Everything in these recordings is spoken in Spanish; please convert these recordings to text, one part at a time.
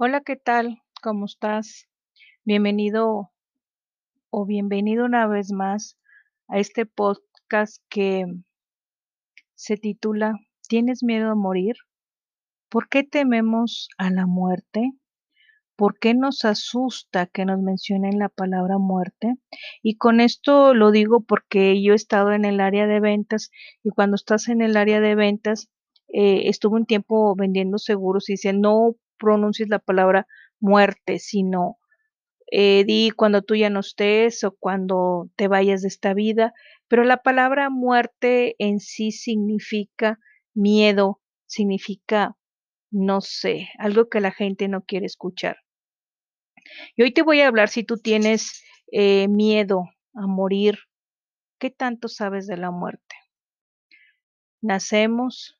Hola, ¿qué tal? ¿Cómo estás? Bienvenido o bienvenido una vez más a este podcast que se titula ¿Tienes miedo a morir? ¿Por qué tememos a la muerte? ¿Por qué nos asusta que nos mencionen la palabra muerte? Y con esto lo digo porque yo he estado en el área de ventas y cuando estás en el área de ventas, eh, estuve un tiempo vendiendo seguros y dicen no pronuncies la palabra muerte, sino eh, di cuando tú ya no estés o cuando te vayas de esta vida, pero la palabra muerte en sí significa miedo, significa, no sé, algo que la gente no quiere escuchar. Y hoy te voy a hablar si tú tienes eh, miedo a morir, ¿qué tanto sabes de la muerte? Nacemos,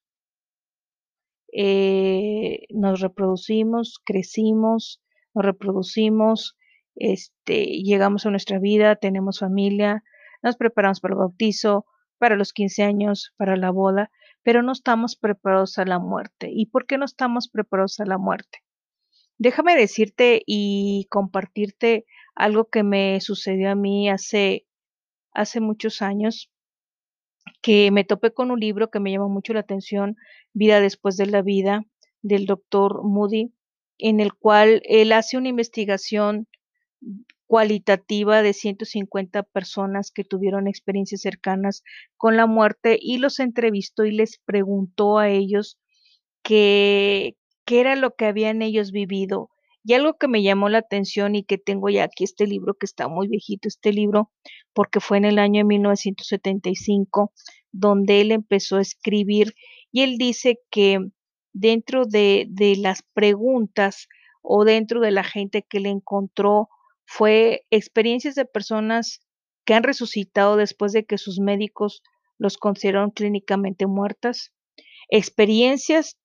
eh, nos reproducimos, crecimos, nos reproducimos, este, llegamos a nuestra vida, tenemos familia, nos preparamos para el bautizo, para los 15 años, para la boda, pero no estamos preparados a la muerte. ¿Y por qué no estamos preparados a la muerte? Déjame decirte y compartirte algo que me sucedió a mí hace, hace muchos años, que me topé con un libro que me llamó mucho la atención, Vida después de la vida, del doctor Moody, en el cual él hace una investigación cualitativa de 150 personas que tuvieron experiencias cercanas con la muerte y los entrevistó y les preguntó a ellos qué, era lo que habían ellos vivido. Y algo que me llamó la atención y que tengo ya aquí este libro que está muy viejito, este libro, porque fue en el año 1975 donde él empezó a escribir y él dice que dentro de, de las preguntas o dentro de la gente que le encontró fue experiencias de personas que han resucitado después de que sus médicos los consideraron clínicamente muertas, experiencias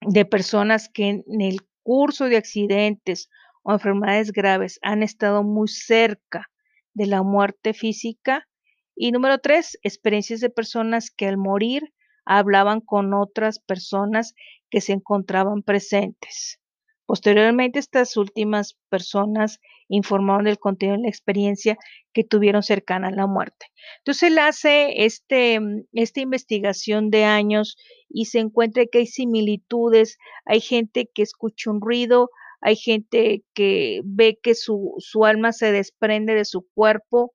de personas que en el curso de accidentes o enfermedades graves han estado muy cerca de la muerte física. Y número tres, experiencias de personas que al morir hablaban con otras personas que se encontraban presentes. Posteriormente, estas últimas personas informaron del contenido de la experiencia que tuvieron cercana a la muerte. Entonces, él hace este, esta investigación de años y se encuentra que hay similitudes, hay gente que escucha un ruido, hay gente que ve que su, su alma se desprende de su cuerpo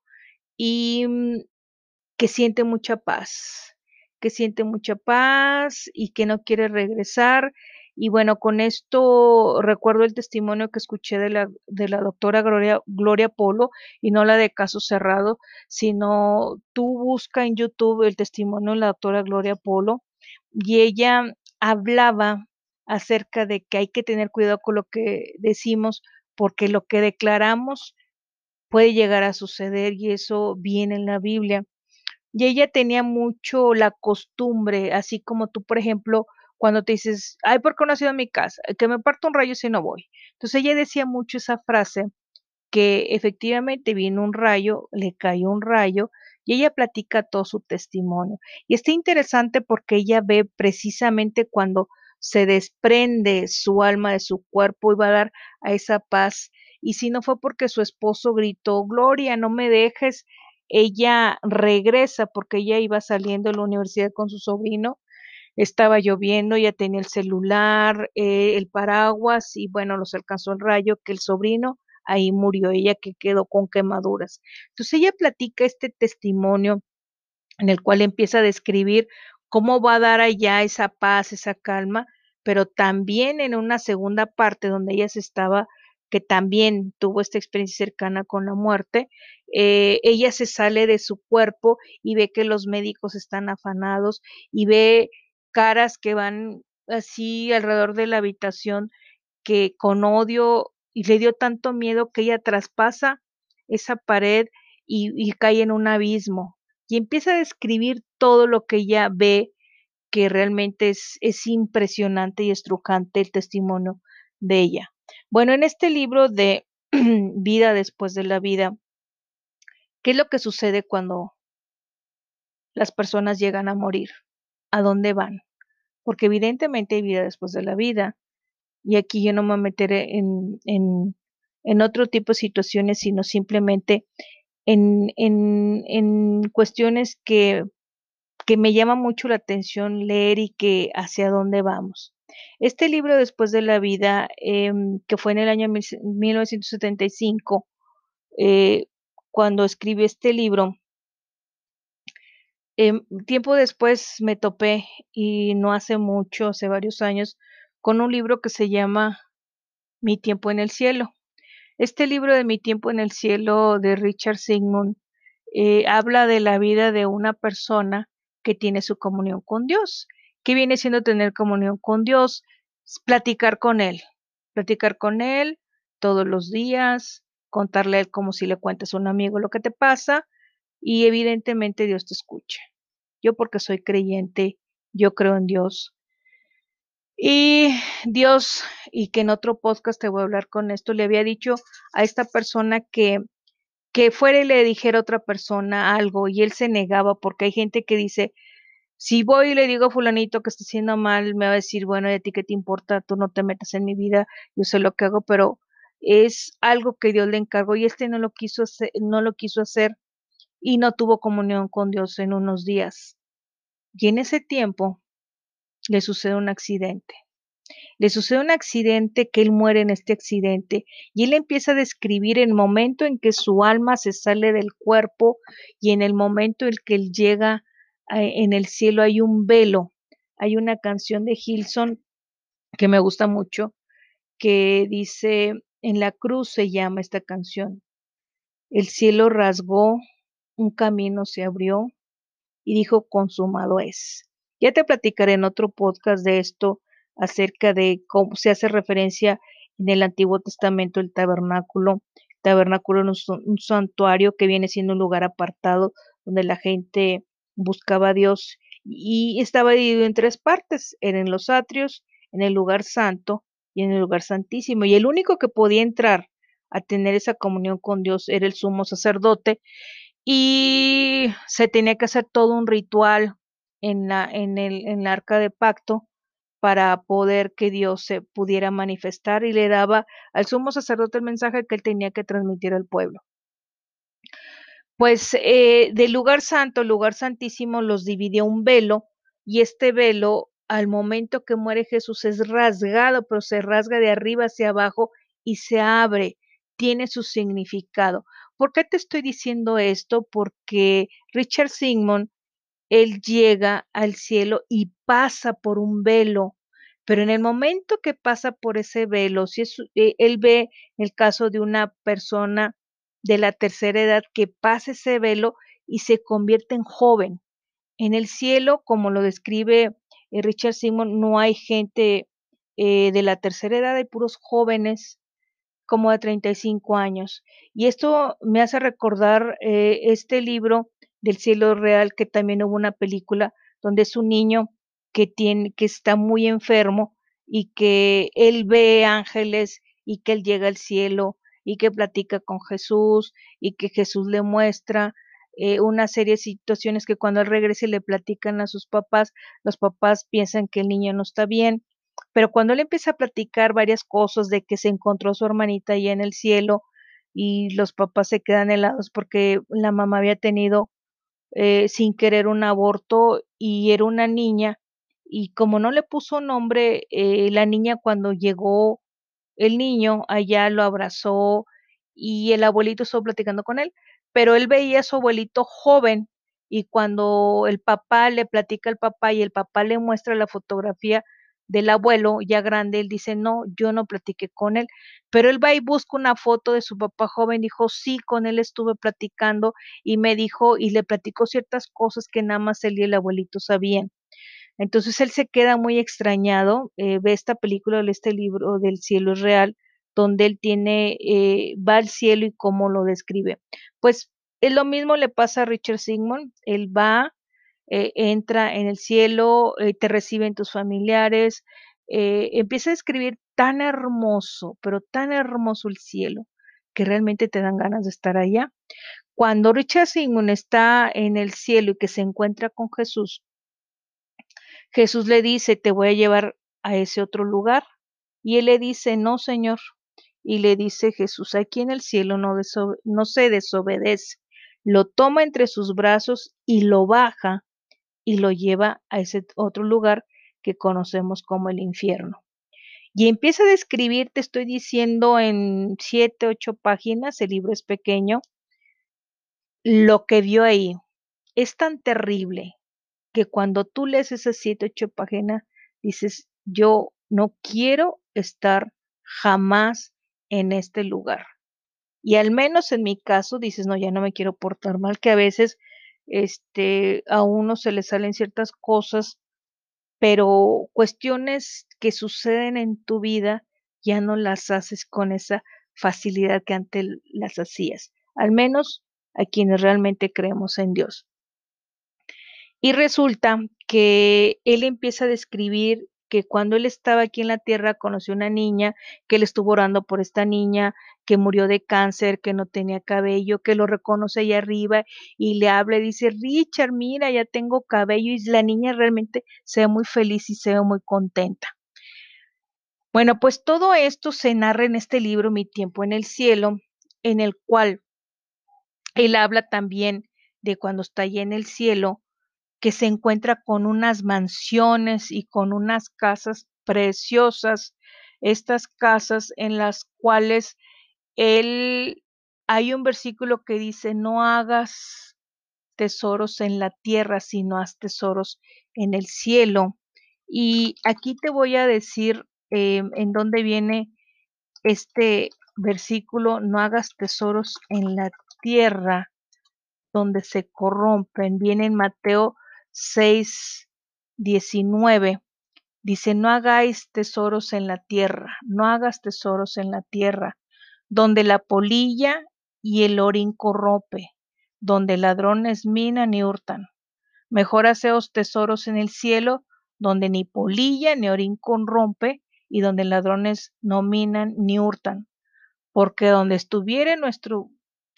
y mm, que siente mucha paz, que siente mucha paz y que no quiere regresar y bueno, con esto recuerdo el testimonio que escuché de la, de la doctora Gloria, Gloria Polo, y no la de caso cerrado, sino tú busca en YouTube el testimonio de la doctora Gloria Polo, y ella hablaba acerca de que hay que tener cuidado con lo que decimos, porque lo que declaramos puede llegar a suceder y eso viene en la Biblia. Y ella tenía mucho la costumbre, así como tú, por ejemplo, cuando te dices, ay, ¿por qué no has ido mi casa? Que me parto un rayo si no voy. Entonces ella decía mucho esa frase que efectivamente vino un rayo, le cayó un rayo y ella platica todo su testimonio. Y está interesante porque ella ve precisamente cuando se desprende su alma de su cuerpo y va a dar a esa paz. Y si no fue porque su esposo gritó, Gloria, no me dejes, ella regresa porque ella iba saliendo de la universidad con su sobrino estaba lloviendo, ya tenía el celular, eh, el paraguas y bueno, los alcanzó el rayo que el sobrino ahí murió, ella que quedó con quemaduras. Entonces ella platica este testimonio en el cual empieza a describir cómo va a dar allá esa paz, esa calma, pero también en una segunda parte donde ella se estaba, que también tuvo esta experiencia cercana con la muerte, eh, ella se sale de su cuerpo y ve que los médicos están afanados y ve caras que van así alrededor de la habitación que con odio y le dio tanto miedo que ella traspasa esa pared y, cae en un abismo y empieza a describir todo lo que ella ve que realmente es, es impresionante y estrujante el testimonio de ella. Bueno, en este libro de Vida después de la vida, ¿qué es lo que sucede cuando las personas llegan a morir? ¿A dónde van? Porque evidentemente hay vida después de la vida. y aquí yo no me meteré en, en, en otro tipo de situaciones, sino simplemente en, en, en cuestiones que, que me llama mucho la atención leer y que hacia dónde vamos. Este libro, Después de la vida, em, que fue en el año 1975, eh, cuando escribí este libro, em, tiempo después me topé, y no hace mucho, hace varios años, con un libro que se llama Mi tiempo en el cielo. Este libro de Mi tiempo en el cielo de Richard Sigmund eh, habla de la vida de una persona que tiene su comunión con Dios. ¿Qué viene siendo tener comunión con Dios? Platicar con Él, platicar con Él todos los días, contarle a Él como si le cuentas a un amigo lo que te pasa y evidentemente Dios te escucha. Yo porque soy creyente, yo creo en Dios. Y Dios, y que en otro podcast te voy a hablar con esto, le había dicho a esta persona que que fuera y le dijera a otra persona algo y él se negaba porque hay gente que dice, si voy y le digo a fulanito que está haciendo mal, me va a decir, bueno, ¿y a ti qué te importa? Tú no te metas en mi vida, yo sé lo que hago, pero es algo que Dios le encargó y este no lo quiso hacer, no lo quiso hacer y no tuvo comunión con Dios en unos días. Y en ese tiempo le sucede un accidente. Le sucede un accidente que él muere en este accidente y él empieza a describir el momento en que su alma se sale del cuerpo y en el momento en que él llega en el cielo hay un velo. Hay una canción de Gilson que me gusta mucho que dice, en la cruz se llama esta canción. El cielo rasgó, un camino se abrió y dijo, consumado es. Ya te platicaré en otro podcast de esto, acerca de cómo se hace referencia en el Antiguo Testamento el tabernáculo. tabernáculo es un, santuario que viene siendo un lugar apartado donde la gente buscaba a Dios y estaba dividido en tres partes, en los atrios, en el lugar santo y en el lugar santísimo. Y el único que podía entrar a tener esa comunión con Dios era el sumo sacerdote y se tenía que hacer todo un ritual en la en el en arca de pacto para poder que Dios se pudiera manifestar y le daba al sumo sacerdote el mensaje que él tenía que transmitir al pueblo. Pues eh, del lugar santo, lugar santísimo, los dividió un velo y este velo al momento que muere Jesús es rasgado, pero se rasga de arriba hacia abajo y se abre, tiene su significado. ¿Por qué te estoy diciendo esto? Porque Richard Sigmund él llega al cielo y pasa por un velo, pero en el momento que pasa por ese velo, si es, eh, él ve el caso de una persona de la tercera edad que pasa ese velo y se convierte en joven. En el cielo, como lo describe eh, Richard Simon, no hay gente eh, de la tercera edad, hay puros jóvenes como de 35 años. Y esto me hace recordar este libro del cielo real, que también hubo una película donde es un niño que tiene, que está muy enfermo y que él ve ángeles y que él llega al cielo y que platica con Jesús y que Jesús le muestra eh, una serie de situaciones que cuando él regrese le platican a sus papás, los papás piensan que el niño no está bien, pero cuando él empieza a platicar varias cosas de que se encontró su hermanita allá en el cielo y los papás se quedan helados porque la mamá había tenido eh, sin querer un aborto y era una niña y como no le puso nombre, eh, la niña cuando llegó el niño allá lo abrazó y el abuelito estuvo platicando con él, pero él veía a su abuelito joven y cuando el papá le platica al papá y el papá le muestra la fotografía del abuelo ya grande, él dice, no, yo no platiqué con él, pero él va y busca una foto de su papá joven, dijo, sí, con él estuve platicando y me dijo y le platicó ciertas cosas que nada más él y el abuelito sabían. Entonces él se queda muy extrañado, eh, ve esta película, este libro del cielo es real, donde él tiene, eh, va al cielo y cómo lo describe. Pues es lo mismo le pasa a Richard Sigmund, él va, eh, entra en el cielo, eh, te reciben tus familiares, eh, empieza a escribir tan hermoso, pero tan hermoso el cielo, que realmente te dan ganas de estar allá. Cuando Richard Sigmund está en el cielo y que se encuentra con Jesús, Jesús le dice, te voy a llevar a ese otro lugar, Y él le dice, no, Señor. Y le dice Jesús, aquí en el cielo no se desobedece. Lo toma entre sus brazos y lo baja y lo lleva a ese otro lugar que conocemos como el infierno. Y empieza a describir, te estoy diciendo en siete, ocho páginas, el libro es pequeño, lo que vio ahí. Es tan terrible que cuando tú lees esas siete, ocho páginas, dices, yo no quiero estar jamás en este lugar. Y al menos en mi caso dices, no, ya no me quiero portar mal, que a veces este, a uno se le salen ciertas cosas, pero cuestiones que suceden en tu vida ya no las haces con esa facilidad que antes las hacías, al menos a quienes realmente creemos en Dios. Y resulta que él empieza a describir que cuando él estaba aquí en la tierra conoció una niña, que él estuvo orando por esta niña, que murió de cáncer, que no tenía cabello, que lo reconoce allá arriba y le habla y dice, Richard, mira, ya tengo cabello y la niña realmente se ve muy feliz y se ve muy contenta. Bueno, pues todo esto se narra en este libro, Mi tiempo en el cielo, en el cual él habla también de cuando está allá en el cielo, que se encuentra con unas mansiones y con unas casas preciosas, estas casas en las cuales él, hay un versículo que dice, no hagas tesoros en la tierra, sino haz tesoros en el cielo. Y aquí te voy a decir em, en dónde viene este versículo, no hagas tesoros en la tierra donde se corrompen. Viene en Mateo 6, 19. Dice, no hagáis tesoros en la tierra, no hagas tesoros en la tierra, donde la polilla y el orín corrompe, donde ladrones minan y hurtan. Mejor haceos tesoros en el cielo, donde ni polilla ni orín corrompe, y donde ladrones no minan ni hurtan. Porque donde estuviere nuestro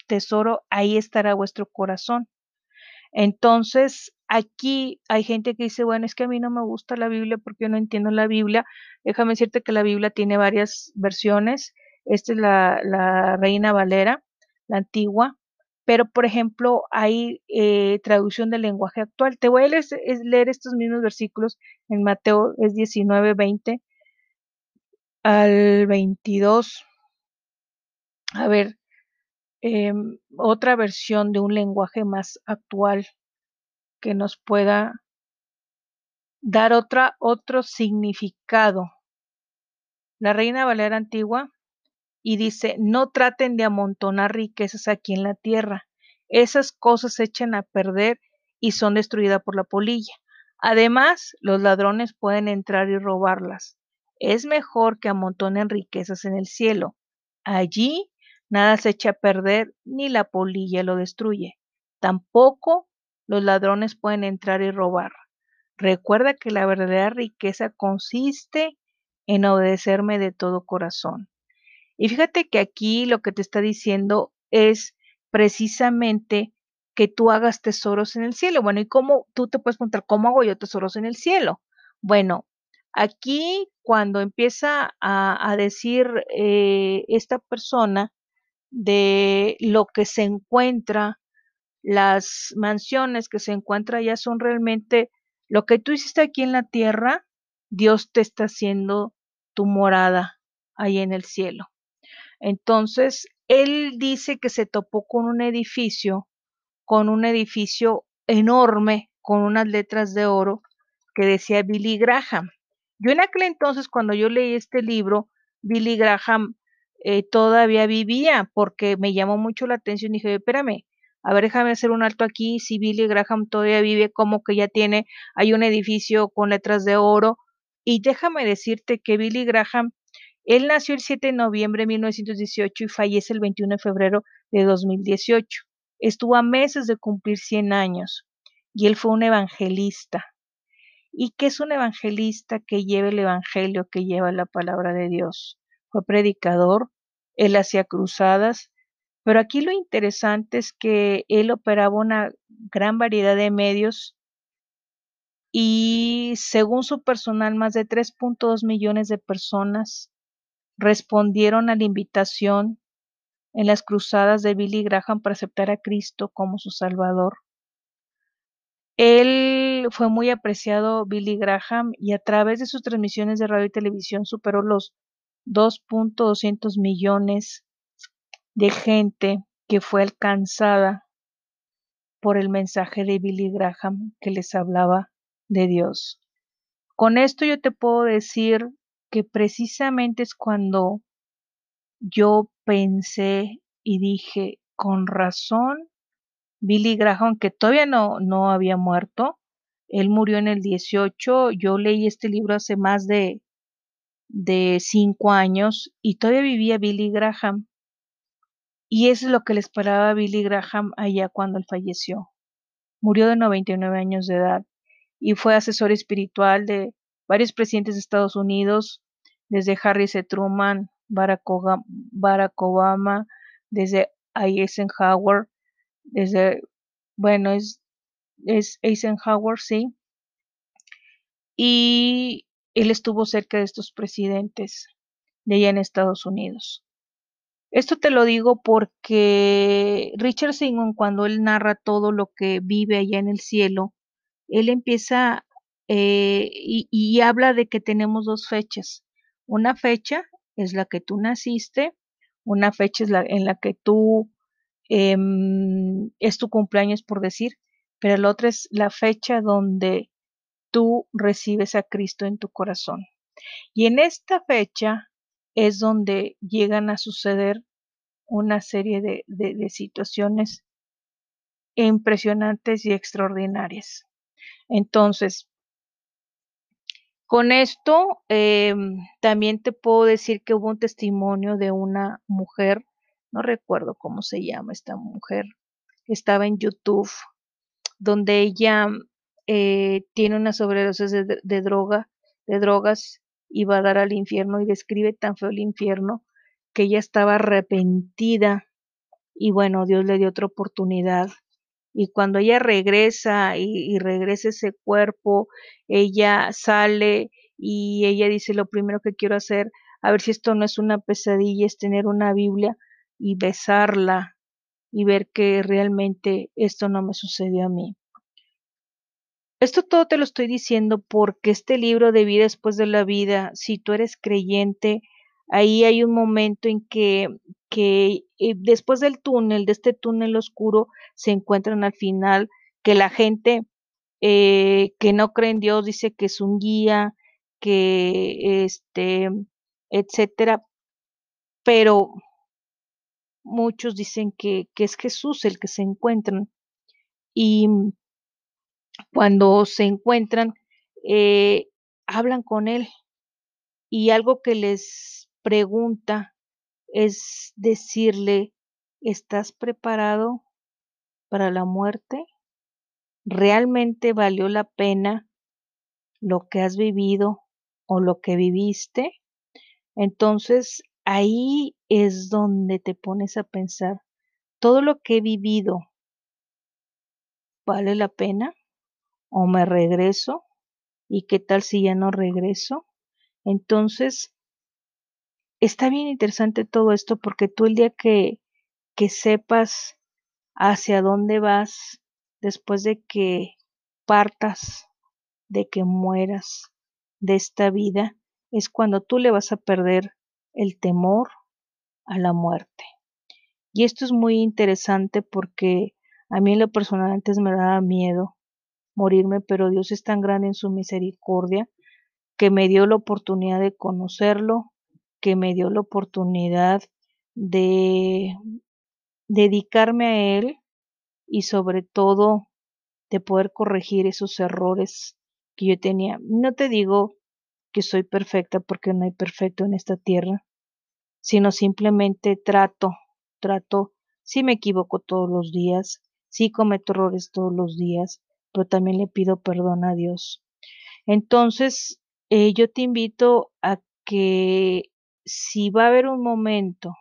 tesoro, ahí estará vuestro corazón. Entonces, aquí hay gente que dice, bueno, es que a mí no me gusta la Biblia porque yo no entiendo la Biblia. Déjame decirte que la Biblia tiene varias versiones. Esta es la, Reina Valera, la antigua. Pero, por ejemplo, hay eh, traducción del lenguaje actual. Te voy a leer, estos mismos versículos en Mateo, es 19, 20 al 22. A ver, em, otra versión de un lenguaje más actual que nos pueda dar otra, otro significado. La Reina Valera Antigua y dice, no traten de amontonar riquezas aquí en la tierra. Esas cosas se echan a perder y son destruidas por la polilla. Además, los ladrones pueden entrar y robarlas. Es mejor que amontonen riquezas en el cielo. Allí nada se echa a perder ni la polilla lo destruye. Tampoco los ladrones pueden entrar y robar. Recuerda que la verdadera riqueza consiste en obedecerme de todo corazón. Y fíjate que aquí lo que te está diciendo es precisamente que tú hagas tesoros en el cielo. Bueno, ¿y cómo tú te puedes preguntar, cómo hago yo tesoros en el cielo? Bueno, aquí cuando empieza a, decir eh, esta persona de lo que se encuentra las mansiones que se encuentran allá son realmente lo que tú hiciste aquí en la tierra, Dios te está haciendo tu morada ahí en el cielo. Entonces, él dice que se topó con un edificio, con un edificio enorme, con unas letras de oro que decía Billy Graham. Yo en aquel entonces, cuando yo leí este libro, Billy Graham eh, todavía vivía porque me llamó mucho la atención y dije, espérame, a ver, déjame hacer un alto aquí, si Billy Graham todavía vive, como que ya tiene, hay un edificio con letras de oro. Y déjame decirte que Billy Graham, él nació el 7 de noviembre de 1918 y fallece el 21 de febrero de 2018. Estuvo a meses de cumplir 100 años y él fue un evangelista. ¿Y qué es un evangelista que lleva el evangelio, que lleva la palabra de Dios? Fue predicador, él hacía cruzadas, pero aquí lo interesante es que él operaba una gran variedad de medios y según su personal, más de 3.2 millones de personas respondieron a la invitación en las cruzadas de Billy Graham para aceptar a Cristo como su Salvador. Él fue muy apreciado, Billy Graham, y a través de sus transmisiones de radio y televisión superó los 2.200 millones de gente que fue alcanzada por el mensaje de Billy Graham que les hablaba de Dios. Con esto yo te puedo decir que precisamente es cuando yo pensé y dije, con razón, Billy Graham, que todavía no, no había muerto, él murió en el 18, yo leí este libro hace más de, de cinco años y todavía vivía Billy Graham. Y eso es lo que le esperaba Billy Graham allá cuando él falleció. Murió de 99 años de edad y fue asesor espiritual de varios presidentes de Estados Unidos, desde Harry S. Truman, Barack Obama, desde Eisenhower, desde, bueno, es, es Eisenhower, sí. Y él estuvo cerca de estos presidentes de allá en Estados Unidos. Esto te lo digo porque Richard Simon, cuando él narra todo lo que vive allá en el cielo, él empieza eh, y, habla de que tenemos dos fechas. Una fecha es la que tú naciste, una fecha es la en la que tú em, es tu cumpleaños por decir, pero la otra es la fecha donde tú recibes a Cristo en tu corazón. Y en esta fecha es donde llegan a suceder una serie de, de, situaciones impresionantes y extraordinarias. Entonces, con esto, em, también te puedo decir que hubo un testimonio de una mujer, no recuerdo cómo se llama esta mujer, estaba en YouTube, donde ella eh, tiene una sobredosis de, de droga, de drogas, va a dar al infierno, y describe tan feo el infierno que ella estaba arrepentida, y bueno, Dios le dio otra oportunidad y cuando ella regresa y, y, regresa ese cuerpo, ella sale y ella dice, lo primero que quiero hacer, a ver si esto no es una pesadilla, es tener una Biblia y besarla y ver que realmente esto no me sucedió a mí. Esto todo te lo estoy diciendo porque este libro de vida después de la vida, si tú eres creyente, ahí hay un momento en que, que eh, después del túnel, de este túnel oscuro, se encuentran al final que la gente eh, que no cree en Dios dice que es un guía, que este, etcétera, pero muchos dicen que, que es Jesús el que se encuentran. Y cuando se encuentran eh, hablan con él y algo que les pregunta es decirle, ¿estás preparado para la muerte? ¿Realmente valió la pena lo que has vivido o lo que viviste? Entonces ahí es donde te pones a pensar, ¿todo lo que he vivido vale la pena? ¿O me regreso? ¿Y qué tal si ya no regreso? Entonces, está bien interesante todo esto porque tú el día que, que sepas hacia dónde vas después de que partas, de que mueras de esta vida, es cuando tú le vas a perder el temor a la muerte. Y esto es muy interesante porque a mí lo personal antes me daba miedo morirme, pero Dios es tan grande en su misericordia que me dio la oportunidad de conocerlo, que me dio la oportunidad de dedicarme a Él y sobre todo de poder corregir esos errores que yo tenía. No te digo que soy perfecta porque no hay perfecto en esta tierra, sino simplemente trato, trato, sí me equivoco todos los días, sí cometo errores todos los días, pero también le pido perdón a Dios. Entonces, eh, yo te invito a que si va a haber un momento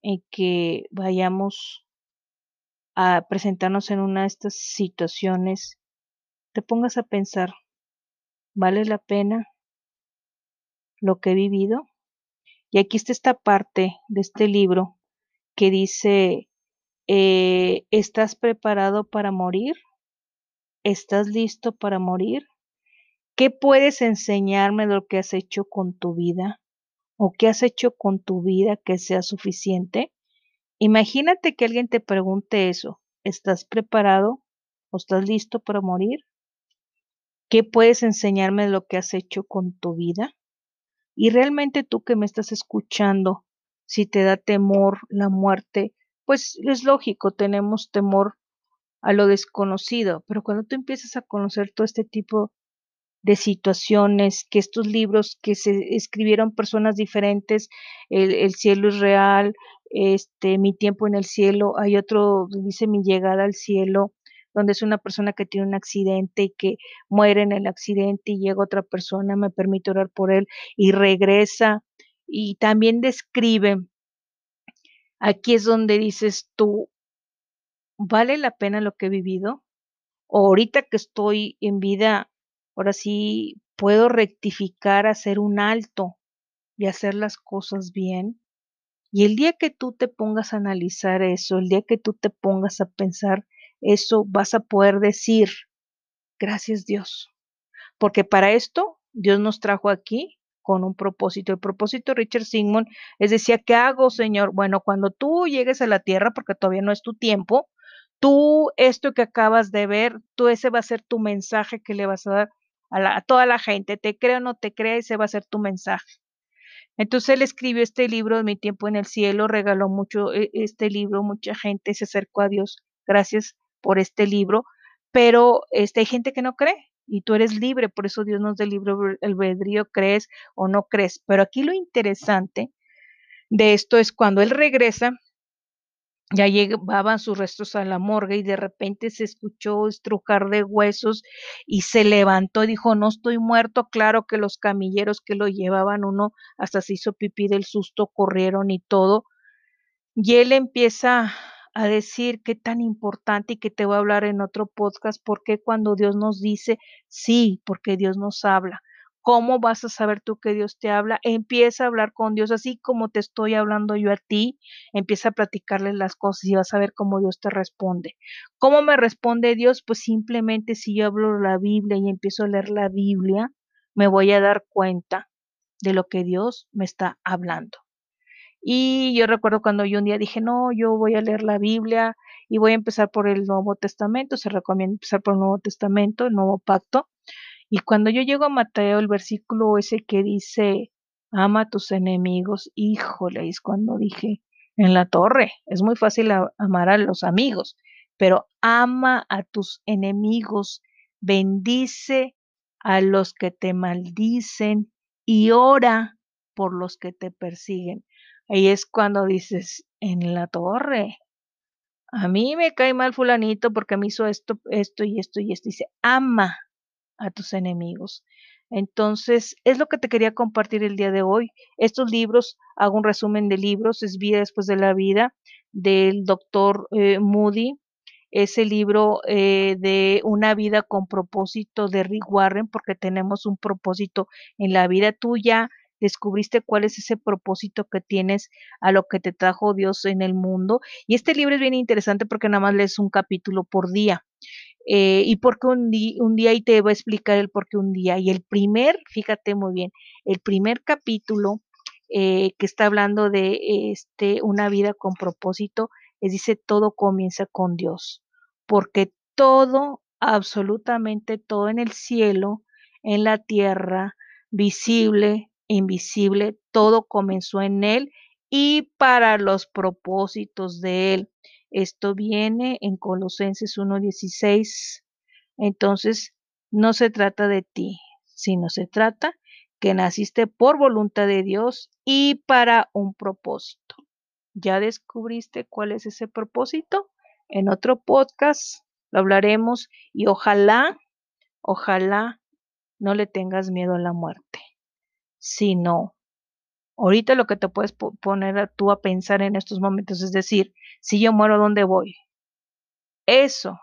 en que vayamos a presentarnos en una de estas situaciones, te pongas a pensar, ¿vale la pena lo que he vivido? Y aquí está esta parte de este libro que dice, eh, ¿estás preparado para morir? ¿Estás listo para morir? ¿Qué puedes enseñarme de lo que has hecho con tu vida? ¿O qué has hecho con tu vida que sea suficiente? Imagínate que alguien te pregunte eso. ¿Estás preparado o estás listo para morir? ¿Qué puedes enseñarme de lo que has hecho con tu vida? Y realmente tú que me estás escuchando, si te da temor la muerte, pues es lógico, tenemos temor a lo desconocido, pero cuando tú empiezas a conocer todo este tipo de situaciones, que estos libros que se escribieron personas diferentes, el, el, cielo es real, este, mi tiempo en el cielo, hay otro, dice mi llegada al cielo, donde es una persona que tiene un accidente y que muere en el accidente y llega otra persona, me permite orar por él y regresa. Y también describe, aquí es donde dices tú, ¿vale la pena lo que he vivido? O ahorita que estoy en vida, ahora sí puedo rectificar, hacer un alto y hacer las cosas bien. Y el día que tú te pongas a analizar eso, el día que tú te pongas a pensar eso, vas a poder decir, gracias Dios. Porque para esto Dios nos trajo aquí con un propósito. El propósito de Richard Sigmund es decía, ¿qué hago, Señor? Bueno, cuando tú llegues a la tierra, porque todavía no es tu tiempo, tú esto que acabas de ver, tú ese va a ser tu mensaje que le vas a dar a, toda la gente, te crea o no te crea, ese va a ser tu mensaje. Entonces él escribió este libro, Mi tiempo en el cielo, regaló mucho e, este libro, mucha gente se acercó a Dios gracias por este libro, pero este, hay gente que no cree y tú eres libre, por eso Dios nos da el libro albedrío, crees o no crees. Pero aquí lo interesante de esto es cuando él regresa, ya llevaban sus restos a la morgue y de repente se escuchó estrujar de huesos y se levantó y dijo, no estoy muerto. Claro que los camilleros que lo llevaban, uno hasta se hizo pipí del susto, corrieron y todo. Y él empieza a decir qué tan importante y que te voy a hablar en otro podcast, porque cuando Dios nos dice, sí, porque Dios nos habla. ¿Cómo vas a saber tú que Dios te habla? Empieza a hablar con Dios así como te estoy hablando yo a ti. Empieza a platicarle las cosas y vas a ver cómo Dios te responde. ¿Cómo me responde Dios? Pues simplemente si yo hablo la Biblia y empiezo a leer la Biblia, me voy a dar cuenta de lo que Dios me está hablando. Y yo recuerdo cuando yo un día dije, no, yo voy a leer la Biblia y voy a empezar por el Nuevo Testamento, se recomienda empezar por el Nuevo Testamento, el Nuevo Pacto. Y cuando yo llego a Mateo, el versículo ese que dice, ama a tus enemigos, híjole, es cuando dije, en la torre, es muy fácil amar a los amigos, pero ama a tus enemigos, bendice a los que te maldicen y ora por los que te persiguen. Ahí es cuando dices, en la torre, a mí me cae mal fulanito porque me hizo esto, esto y esto y esto. Dice, ama a tus enemigos. Entonces, es lo que te quería compartir el día de hoy. Estos libros, hago un resumen de libros, es Vida después de la vida, del doctor eh, Moody. Ese libro eh, de Una vida con propósito de Rick Warren, porque tenemos un propósito en la vida tuya descubriste cuál es ese propósito que tienes a lo que te trajo Dios en el mundo. Y este libro es bien interesante porque nada más lees un capítulo por día. Eh, y porque un, un día y te va a explicar el por qué un día. Y el primer, fíjate muy bien, el primer capítulo eh, que está hablando de este, una vida con propósito, es dice, todo comienza con Dios, porque todo, absolutamente todo en el cielo, en la tierra, visible, invisible, todo comenzó en Él y para los propósitos de Él. Esto viene en Colosenses 1.16. Entonces, no se trata de ti, sino se trata que naciste por voluntad de Dios y para un propósito. ¿Ya descubriste cuál es ese propósito? En otro podcast lo hablaremos y ojalá, ojalá no le tengas miedo a la muerte sino ahorita lo que te puedes poner a tú a pensar en estos momentos es decir, si yo muero, ¿dónde voy? Eso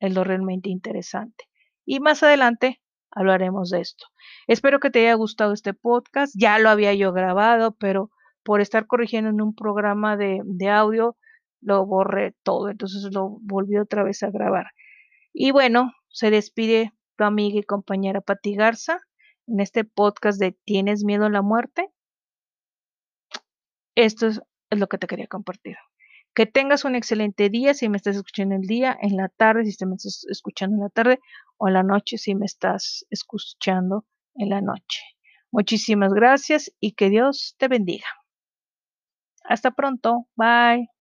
es lo realmente interesante. Y más adelante hablaremos de esto. Espero que te haya gustado este podcast. Ya lo había yo grabado, pero por estar corrigiendo en un programa de, de audio, lo borré todo, entonces lo volví otra vez a grabar. Y bueno, se despide tu amiga y compañera Pati Garza en este podcast de ¿Tienes miedo a la muerte? Esto es, lo que te quería compartir. Que tengas un excelente día si me estás escuchando el día, en la tarde si me estás escuchando en la tarde o en la noche si me estás escuchando en la noche. Muchísimas gracias y que Dios te bendiga. Hasta pronto. Bye.